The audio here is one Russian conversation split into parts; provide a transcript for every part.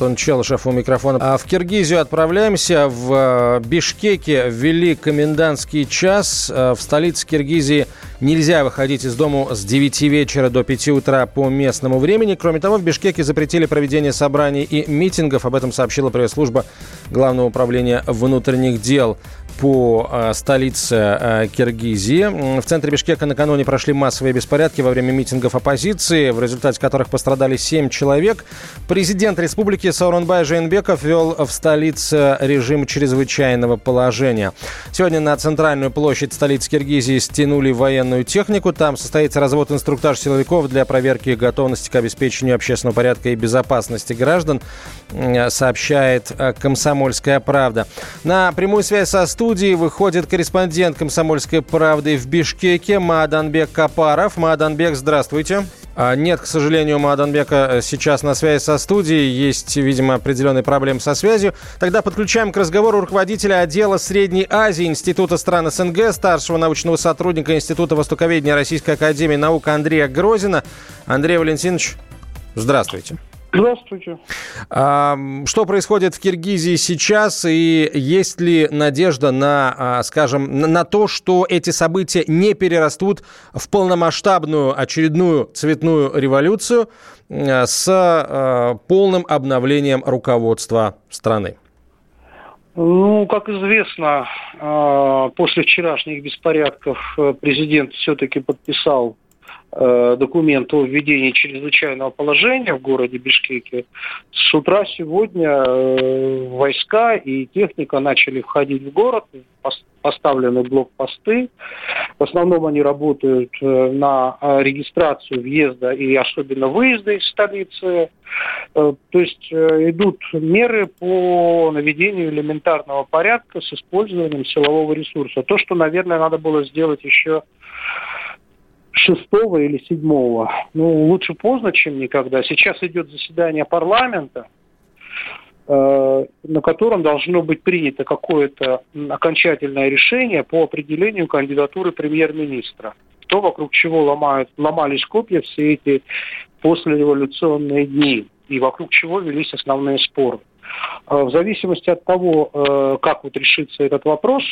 Антон Челышев у микрофона. А в Киргизию отправляемся. В э, Бишкеке ввели комендантский час. Э, в столице Киргизии нельзя выходить из дома с 9 вечера до 5 утра по местному времени. Кроме того, в Бишкеке запретили проведение собраний и митингов. Об этом сообщила пресс-служба Главного управления внутренних дел по э, столице э, Киргизии. В центре Бишкека накануне прошли массовые беспорядки во время митингов оппозиции, в результате которых пострадали 7 человек. Президент республики Сауранбай Жейнбеков ввел в столице режим чрезвычайного положения. Сегодня на центральную площадь столицы Киргизии стянули военную технику. Там состоится развод инструктаж силовиков для проверки готовности к обеспечению общественного порядка и безопасности граждан, сообщает э, «Комсомольская правда». На прямую связь со студией студии выходит корреспондент «Комсомольской правды» в Бишкеке Мааданбек Капаров. Мааданбек, здравствуйте. А, нет, к сожалению, Мааданбека э, сейчас на связи со студией. Есть, видимо, определенные проблемы со связью. Тогда подключаем к разговору руководителя отдела Средней Азии Института стран СНГ, старшего научного сотрудника Института востоковедения Российской Академии Наук Андрея Грозина. Андрей Валентинович, здравствуйте. Здравствуйте. А, что происходит в Киргизии сейчас и есть ли надежда на, а, скажем, на то, что эти события не перерастут в полномасштабную очередную цветную революцию с а, полным обновлением руководства страны? Ну, как известно, после вчерашних беспорядков э, президент все-таки подписал документ о введении чрезвычайного положения в городе Бишкеке, с утра сегодня э, войска и техника начали входить в город, поставлены блокпосты. В основном они работают э, на регистрацию въезда и особенно выезда из столицы. То есть идут меры по наведению элементарного порядка с использованием силового ресурса. То, что, наверное, надо было сделать еще шестого или седьмого. Ну, лучше поздно, чем никогда. Сейчас идет заседание парламента, э, на котором должно быть принято какое-то окончательное решение по определению кандидатуры премьер-министра. То, вокруг чего ломают, ломались копья все эти послереволюционные дни, и вокруг чего велись основные споры. Э, в зависимости от того, э, как вот решится этот вопрос,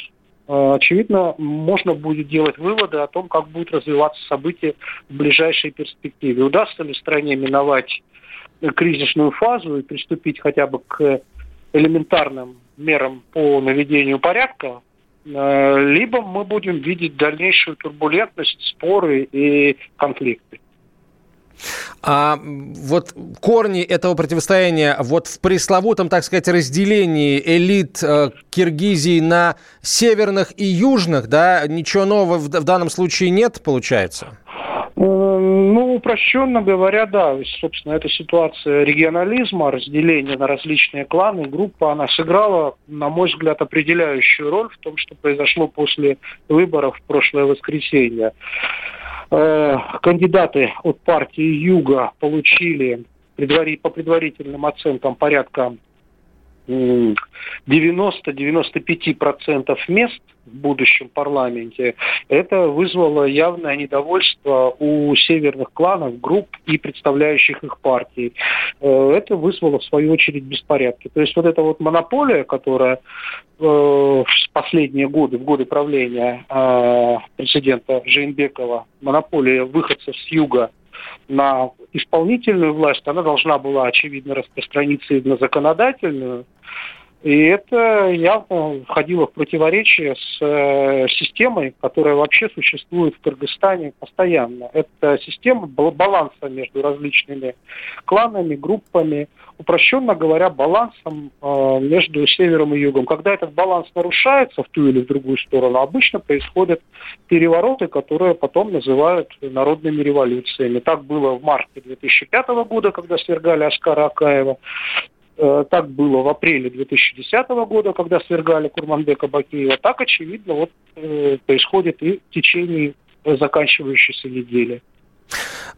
очевидно, можно будет делать выводы о том, как будут развиваться события в ближайшей перспективе. Удастся ли стране миновать кризисную фазу и приступить хотя бы к элементарным мерам по наведению порядка, э, либо мы будем видеть дальнейшую турбулентность, споры и конфликты. А вот корни этого противостояния вот в пресловутом, так сказать, разделении элит э, Киргизии на северных и южных, да, ничего нового в, в данном случае нет, получается? Э, ну, упрощенно говоря, да. Собственно, эта ситуация регионализма, разделения на различные кланы, группы, она сыграла, на мой взгляд, определяющую роль в том, что произошло после выборов в прошлое воскресенье. Э, кандидаты от партии Юга получили по предварительным оценкам порядка 90-95% мест в будущем парламенте, это вызвало явное недовольство у северных кланов, групп и представляющих их партий. Э, это вызвало, в свою очередь, беспорядки. То есть вот эта вот монополия, которая э, в последние годы, в годы правления э, президента Жейнбекова, монополия выходцев с юга на исполнительную власть, она должна была, очевидно, распространиться и на законодательную. И это явно входило в противоречие с э, системой, которая вообще существует в Кыргызстане постоянно. Это система баланса между различными кланами, группами, упрощенно говоря, балансом э, между севером и югом. Когда этот баланс нарушается в ту или в другую сторону, обычно происходят перевороты, которые потом называют народными революциями. Так было в марте 2005 года, когда свергали Аскара Акаева. Э, так было в апреле 2010 года, когда свергали Курманбека Бакиева, так, очевидно, вот э, происходит и в течение заканчивающейся недели.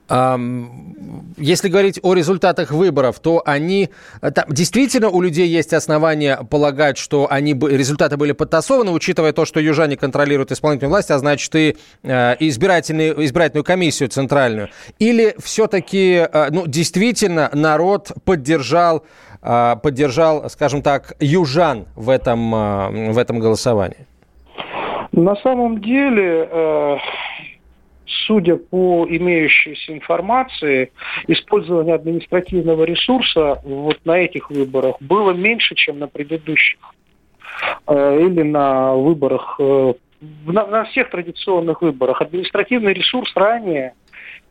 Если говорить о результатах выборов, то они... Там, действительно у людей есть основания полагать, что они, результаты были подтасованы, учитывая то, что южане контролируют исполнительную власть, а значит и э, избирательную, избирательную комиссию центральную. Или все-таки э, ну, действительно народ поддержал, э, поддержал, скажем так, южан в этом, в этом голосовании? На самом деле судя по имеющейся информации, использование административного ресурса вот на этих выборах было меньше, чем на предыдущих. Э, или на выборах, э, на, на всех традиционных выборах. Административный ресурс ранее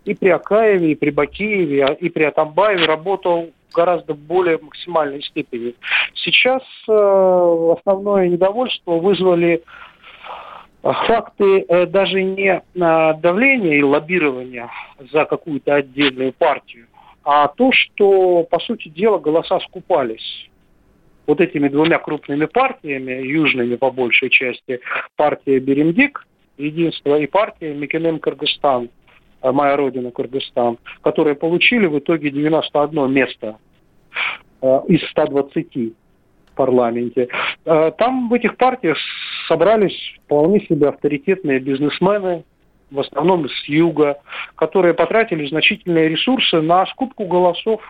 и при Акаеве, и при Бакиеве, а, и при Атамбаеве работал гораздо более максимальной степени. Сейчас э, основное недовольство вызвали факты э, даже не давления и лоббирования за какую-то отдельную партию, а то, что, по сути дела, голоса скупались вот этими двумя крупными партиями, южными по большей части, партия Беремдик, Единство, и партия Микенем Кыргызстан, э, моя родина Кыргызстан, которые получили в итоге 91 место э, из 120 парламенте. Э, там в этих партиях собрались вполне себе авторитетные бизнесмены, в основном с юга, которые потратили значительные ресурсы на скупку голосов.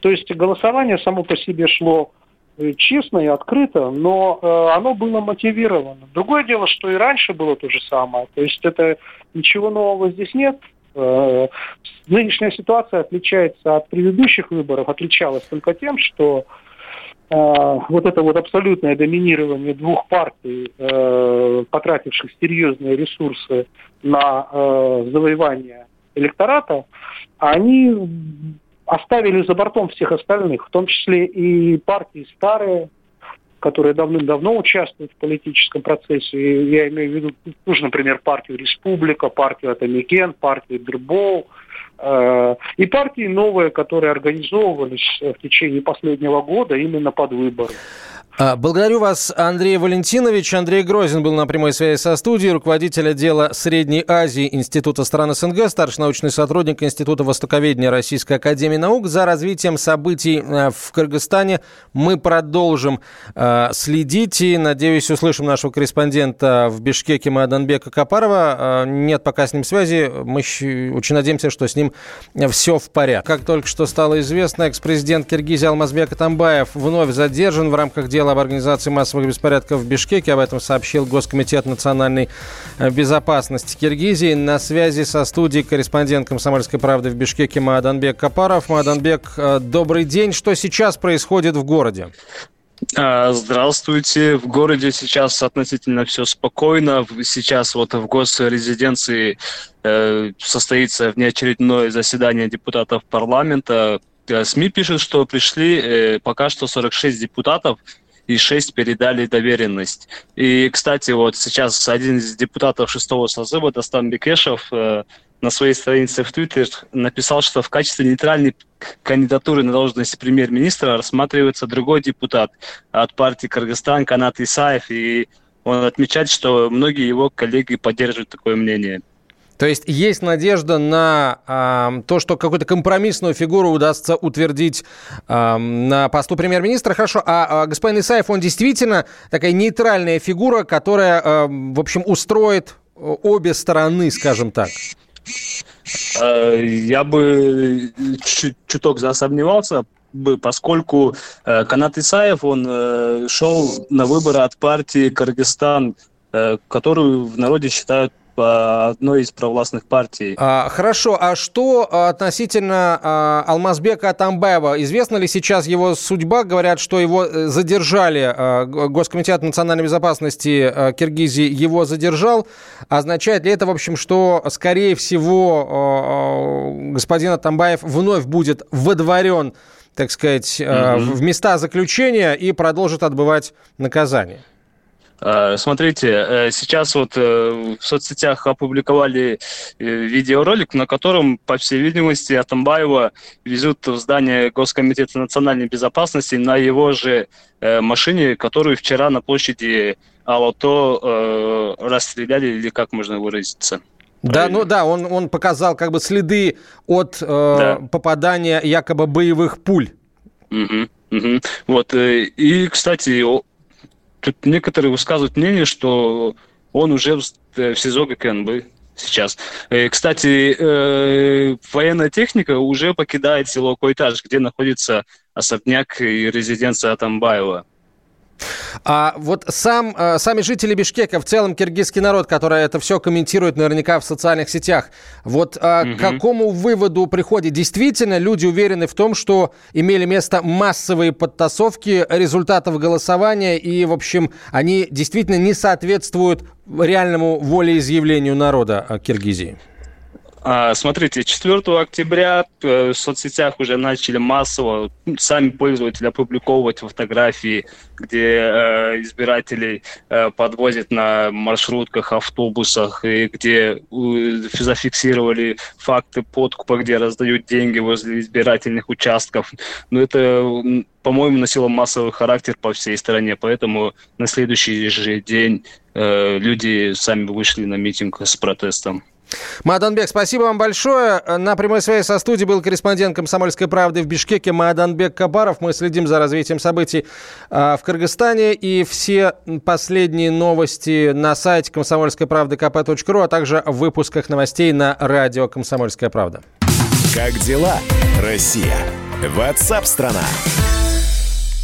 То есть голосование само по себе шло э, честно и открыто, но э, оно было мотивировано. Другое дело, что и раньше было то же самое. То есть это ничего нового здесь нет. Э, нынешняя ситуация отличается от предыдущих выборов, отличалась только тем, что Э, вот это вот абсолютное доминирование двух партий, э, потративших серьезные ресурсы на завоевание электората, они оставили за бортом всех остальных, в том числе и партии старые, которые давным-давно участвуют в политическом процессе. Я имею в виду, ну, например, партию «Республика», партию «Атамикен», партию «Дербол», Э, и партии новые, которые организовывались в течение последнего года именно под выборы. А, благодарю вас, Андрей Валентинович. Андрей Грозин был на прямой связи со студией, руководитель отдела Средней Азии Института стран СНГ, старший научный сотрудник Института Востоковедения Российской Академии Наук. За развитием событий э, в Кыргызстане мы продолжим э, следить и, надеюсь, услышим нашего корреспондента в Бишкеке Маданбека Капарова. Нет пока с ним связи. Мы очень надеемся, что с ним все в порядке. Как только что стало известно, экс-президент Киргизии Алмазбек Атамбаев вновь задержан в рамках дела дела об организации массовых беспорядков в Бишкеке. Об этом сообщил Госкомитет национальной э, безопасности Киргизии. На связи со студией корреспондент «Комсомольской правды» в Бишкеке Мааданбек Капаров. Мааданбек, э, добрый день. Что сейчас происходит в городе? А, здравствуйте. В городе сейчас относительно все спокойно. Сейчас вот в госрезиденции э, состоится внеочередное заседание депутатов парламента. СМИ пишут, что пришли пока что 46 депутатов и шесть передали доверенность. И, кстати, вот сейчас один из депутатов шестого созыва, Дастан Бекешев, э, на своей странице в Твиттере написал, что в качестве нейтральной кандидатуры на должность премьер-министра рассматривается другой депутат от партии Кыргызстан Канат Исаев, и он отмечает, что многие его коллеги поддерживают такое мнение. То есть есть надежда на э, то, что какую-то компромиссную фигуру удастся утвердить э, на посту премьер-министра. Хорошо, а, а господин Исаев, он действительно такая нейтральная фигура, которая, э, в общем, устроит обе стороны, скажем так? Я бы чуток засомневался, бы, поскольку э, Канат Исаев, он э, шел на выборы от партии Кыргызстан, э, которую в народе считают по одной из провластных партий. А, хорошо, а что относительно а, Алмазбека Атамбаева? Известна ли сейчас его судьба? Говорят, что его э, задержали, а, Госкомитет национальной безопасности а, Киргизии его задержал. Означает ли это, в общем, что, скорее всего, а, господин Атамбаев вновь будет водворен, так сказать, mm-hmm. в места заключения и продолжит отбывать наказание? Э, смотрите, э, сейчас вот в соцсетях опубликовали видеоролик, на котором, по всей видимости, Атамбаева везут в здание Госкомитета национальной безопасности на его же машине, которую вчера на площади Алото расстреляли, или как можно выразиться. Да, ну да, он, он показал как бы следы от э, да. попадания якобы боевых пуль. Угу, угу. Вот, и, кстати, тут некоторые высказывают мнение, что он уже в, э, СИЗО ГКНБ сейчас. Э, кстати, э, военная техника уже покидает село Койтаж, где находится особняк и резиденция Атамбаева. А вот сам, э, сами жители Бишкека, в целом киргизский народ, который это все комментирует наверняка в социальных сетях, вот угу. к какому выводу приходит? Действительно, люди уверены в том, что имели место массовые подтасовки результатов голосования, и, в общем, они действительно не соответствуют реальному волеизъявлению народа э, Киргизии? А, смотрите, 4 октября э, в соцсетях уже начали массово сами пользователи опубликовывать фотографии, где э, избирателей э, подвозят на маршрутках, автобусах, и где зафиксировали факты подкупа, где раздают деньги возле избирательных участков. Но это, по-моему, носило массовый характер по всей стране, поэтому на следующий же день люди сами вышли на митинг с протестом. Маданбек, спасибо вам большое. На прямой связи со студией был корреспондент «Комсомольской правды» в Бишкеке Маданбек Кабаров. Мы следим за развитием событий а, в Кыргызстане. И все последние новости на сайте комсомольской правды kp.ру, а также в выпусках новостей на радио «Комсомольская правда». Как дела, Россия? Ватсап-страна! страна